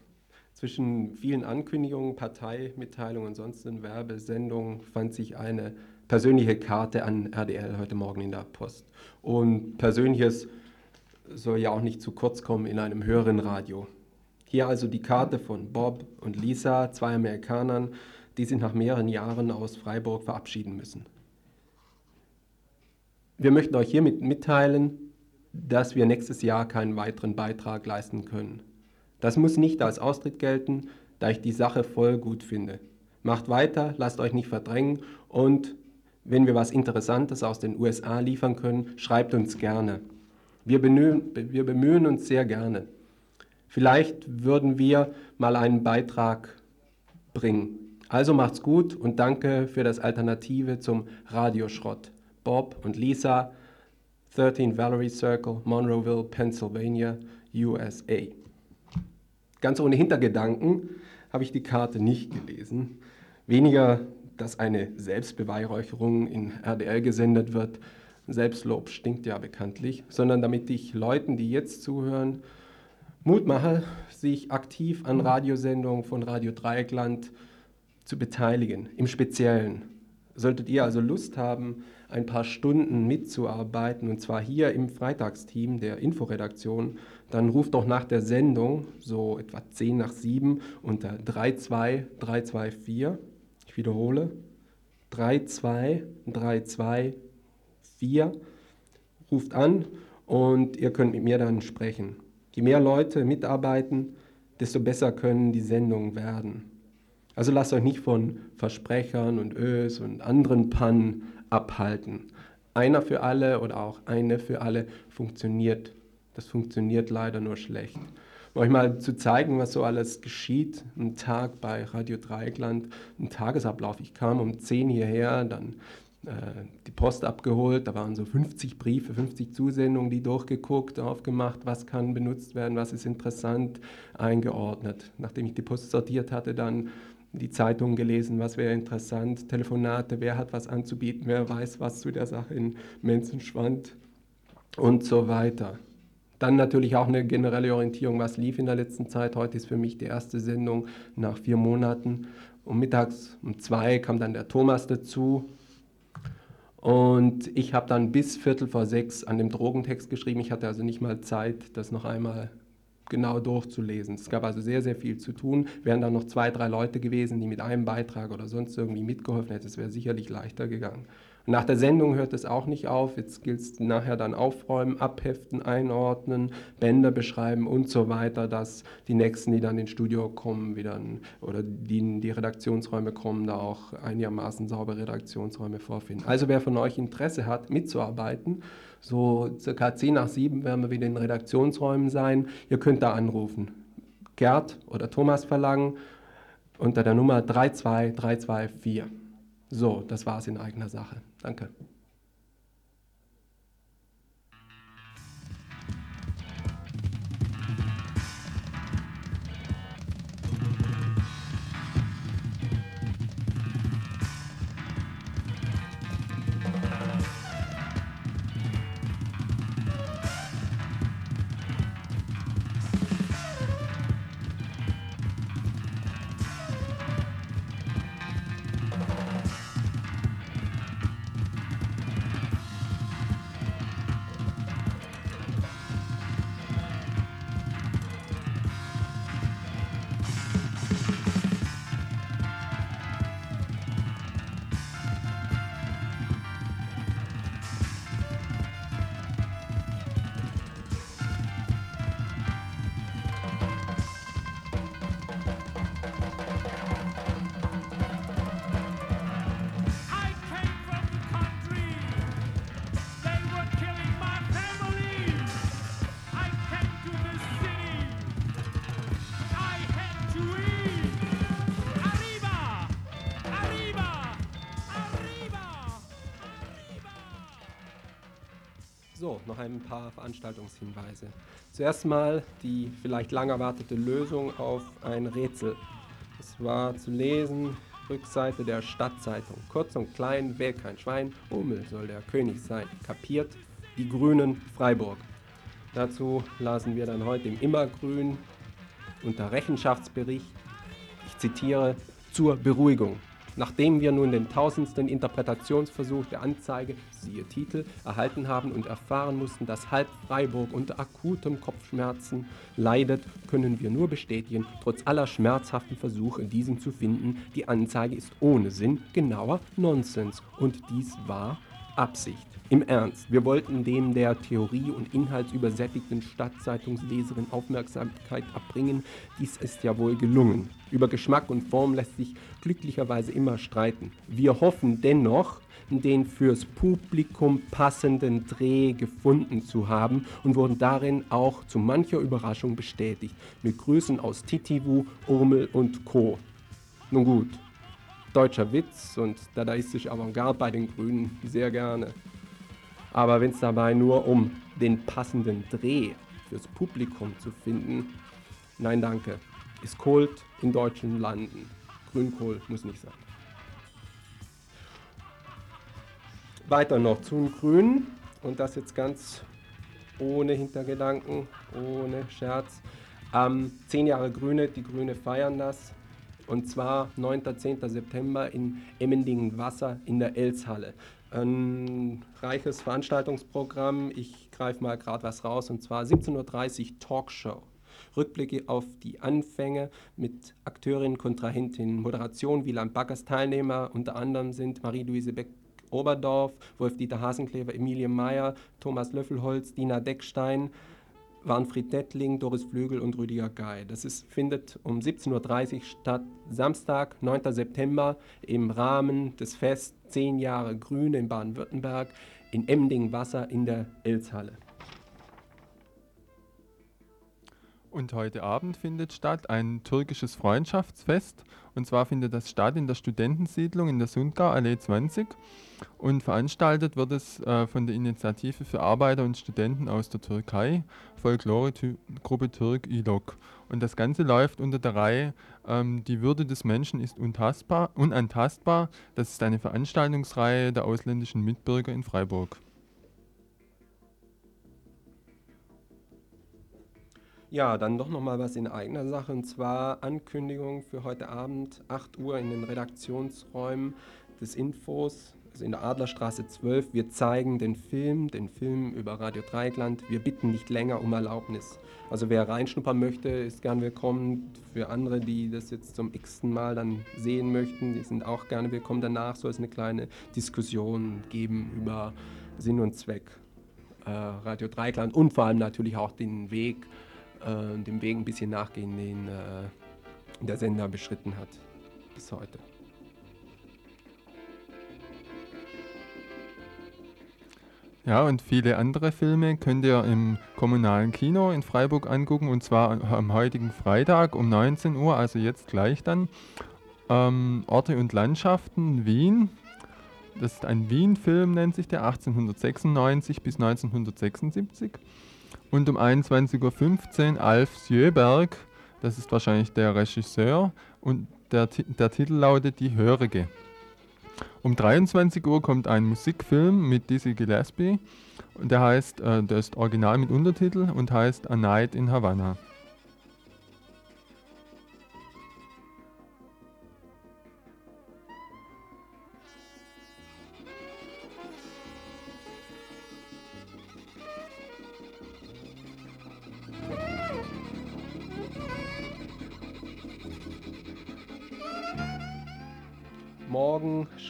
Zwischen vielen Ankündigungen, Parteimitteilungen und sonstigen Werbesendungen fand sich eine persönliche Karte an RDL heute Morgen in der Post. Und Persönliches soll ja auch nicht zu kurz kommen in einem höheren Radio. Hier also die Karte von Bob und Lisa, zwei Amerikanern, die sich nach mehreren Jahren aus Freiburg verabschieden müssen. Wir möchten euch hiermit mitteilen, dass wir nächstes Jahr keinen weiteren Beitrag leisten können. Das muss nicht als Austritt gelten, da ich die Sache voll gut finde. Macht weiter, lasst euch nicht verdrängen und wenn wir was Interessantes aus den USA liefern können, schreibt uns gerne. Wir bemühen, wir bemühen uns sehr gerne. Vielleicht würden wir mal einen Beitrag bringen. Also macht's gut und danke für das Alternative zum Radioschrott. Bob und Lisa, 13 Valerie Circle, Monroeville, Pennsylvania, USA. Ganz ohne Hintergedanken habe ich die Karte nicht gelesen. Weniger, dass eine Selbstbeweihräucherung in RDL gesendet wird, Selbstlob stinkt ja bekanntlich, sondern damit ich Leuten, die jetzt zuhören, Mut mache, sich aktiv an Radiosendungen von Radio Dreieckland zu beteiligen, im Speziellen. Solltet ihr also Lust haben, ein paar Stunden mitzuarbeiten, und zwar hier im Freitagsteam der Inforedaktion, dann ruft doch nach der Sendung, so etwa 10 nach 7, unter 32324, ich wiederhole, 32324, ruft an und ihr könnt mit mir dann sprechen. Je mehr Leute mitarbeiten, desto besser können die Sendungen werden. Also lasst euch nicht von Versprechern und Ös und anderen Pannen abhalten. Einer für alle oder auch eine für alle funktioniert. Das funktioniert leider nur schlecht. Um euch mal zu zeigen, was so alles geschieht, ein Tag bei Radio Dreieckland, ein Tagesablauf. Ich kam um 10 hierher, dann äh, die Post abgeholt, da waren so 50 Briefe, 50 Zusendungen, die durchgeguckt, aufgemacht, was kann benutzt werden, was ist interessant, eingeordnet. Nachdem ich die Post sortiert hatte, dann die Zeitungen gelesen, was wäre interessant, Telefonate, wer hat was anzubieten, wer weiß was zu der Sache in Menzenschwand und so weiter. Dann natürlich auch eine generelle Orientierung, was lief in der letzten Zeit. Heute ist für mich die erste Sendung nach vier Monaten. Und mittags um zwei kam dann der Thomas dazu. Und ich habe dann bis Viertel vor sechs an dem Drogentext geschrieben. Ich hatte also nicht mal Zeit, das noch einmal genau durchzulesen. Es gab also sehr, sehr viel zu tun. Wären da noch zwei, drei Leute gewesen, die mit einem Beitrag oder sonst irgendwie mitgeholfen hätten, es wäre sicherlich leichter gegangen. Nach der Sendung hört es auch nicht auf. Jetzt gilt es nachher dann aufräumen, abheften, einordnen, Bänder beschreiben und so weiter, dass die Nächsten, die dann ins Studio kommen, wieder oder die in die Redaktionsräume kommen, da auch einigermaßen saubere Redaktionsräume vorfinden. Also wer von euch Interesse hat, mitzuarbeiten, so circa 10 nach 7 werden wir wieder in Redaktionsräumen sein. Ihr könnt da anrufen. Gerd oder Thomas verlangen unter der Nummer 32324. So, das war es in eigener Sache. Danke. Ein paar Veranstaltungshinweise. Zuerst mal die vielleicht lang erwartete Lösung auf ein Rätsel. Es war zu lesen, Rückseite der Stadtzeitung. Kurz und klein, wählt kein Schwein, Hummel soll der König sein. Kapiert, die Grünen Freiburg. Dazu lasen wir dann heute im Immergrün unter Rechenschaftsbericht, ich zitiere, zur Beruhigung. Nachdem wir nun den tausendsten Interpretationsversuch der Anzeige, siehe Titel, erhalten haben und erfahren mussten, dass halb Freiburg unter akutem Kopfschmerzen leidet, können wir nur bestätigen, trotz aller schmerzhaften Versuche, diesen zu finden, die Anzeige ist ohne Sinn, genauer Nonsens. Und dies war Absicht. Im Ernst, wir wollten dem der Theorie- und inhaltsübersättigten Stadtzeitungsleserin Aufmerksamkeit abbringen. Dies ist ja wohl gelungen. Über Geschmack und Form lässt sich glücklicherweise immer streiten. Wir hoffen dennoch, den fürs Publikum passenden Dreh gefunden zu haben und wurden darin auch zu mancher Überraschung bestätigt. Mit Grüßen aus Titivu, Urmel und Co. Nun gut, deutscher Witz und dadaistische Avantgarde bei den Grünen sehr gerne. Aber wenn es dabei nur um den passenden Dreh fürs Publikum zu finden, nein danke, ist Kult in deutschen Landen. Grünkohl muss nicht sein. Weiter noch zum Grünen und das jetzt ganz ohne Hintergedanken, ohne Scherz. Ähm, zehn Jahre Grüne, die Grüne feiern das. Und zwar 9. 10. September in Emmendingen-Wasser in der Elshalle. Ein reiches Veranstaltungsprogramm. Ich greife mal gerade was raus und zwar 17.30 Uhr Talkshow. Rückblicke auf die Anfänge mit Akteurinnen, Kontrahentinnen, Moderation, Wieland Backers Teilnehmer, unter anderem sind Marie-Louise Beck Oberdorf, Wolf-Dieter Hasenklever, Emilie Meyer, Thomas Löffelholz, Dina Deckstein, Warnfried Dettling, Doris Flügel und Rüdiger Gei. Das ist, findet um 17.30 Uhr statt, Samstag, 9. September, im Rahmen des Fest 10 Jahre Grüne in Baden-Württemberg in Emding-Wasser in der Elshalle. Und heute Abend findet statt ein türkisches Freundschaftsfest. Und zwar findet das statt in der Studentensiedlung in der Sundgau Allee 20. Und veranstaltet wird es äh, von der Initiative für Arbeiter und Studenten aus der Türkei, Folklore-Gruppe Türk ILOG. Und das Ganze läuft unter der Reihe ähm, Die Würde des Menschen ist unantastbar. Das ist eine Veranstaltungsreihe der ausländischen Mitbürger in Freiburg. Ja, dann doch noch mal was in eigener Sache und zwar Ankündigung für heute Abend 8 Uhr in den Redaktionsräumen des Infos, also in der Adlerstraße 12. Wir zeigen den Film, den Film über Radio Dreieckland. Wir bitten nicht länger um Erlaubnis. Also wer reinschnuppern möchte, ist gern willkommen. Für andere, die das jetzt zum x-ten Mal dann sehen möchten, die sind auch gerne willkommen. Danach soll es eine kleine Diskussion geben über Sinn und Zweck äh, Radio Dreieckland und vor allem natürlich auch den Weg, äh, dem Weg ein bisschen nachgehen, den äh, der Sender beschritten hat bis heute. Ja, und viele andere Filme könnt ihr im kommunalen Kino in Freiburg angucken und zwar am heutigen Freitag um 19 Uhr, also jetzt gleich dann. Ähm, Orte und Landschaften, Wien. Das ist ein Wien-Film, nennt sich der, 1896 bis 1976. Und um 21.15 Uhr Alf Sjöberg, das ist wahrscheinlich der Regisseur, und der, der Titel lautet Die Hörige. Um 23 Uhr kommt ein Musikfilm mit Dizzy Gillespie und der heißt, äh, der ist original mit Untertitel und heißt A Night in Havana.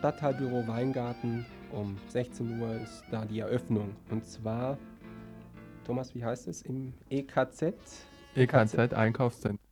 Stadtteilbüro Weingarten um 16 Uhr ist da die Eröffnung. Und zwar, Thomas, wie heißt es? Im EKZ? EKZ Einkaufszentrum.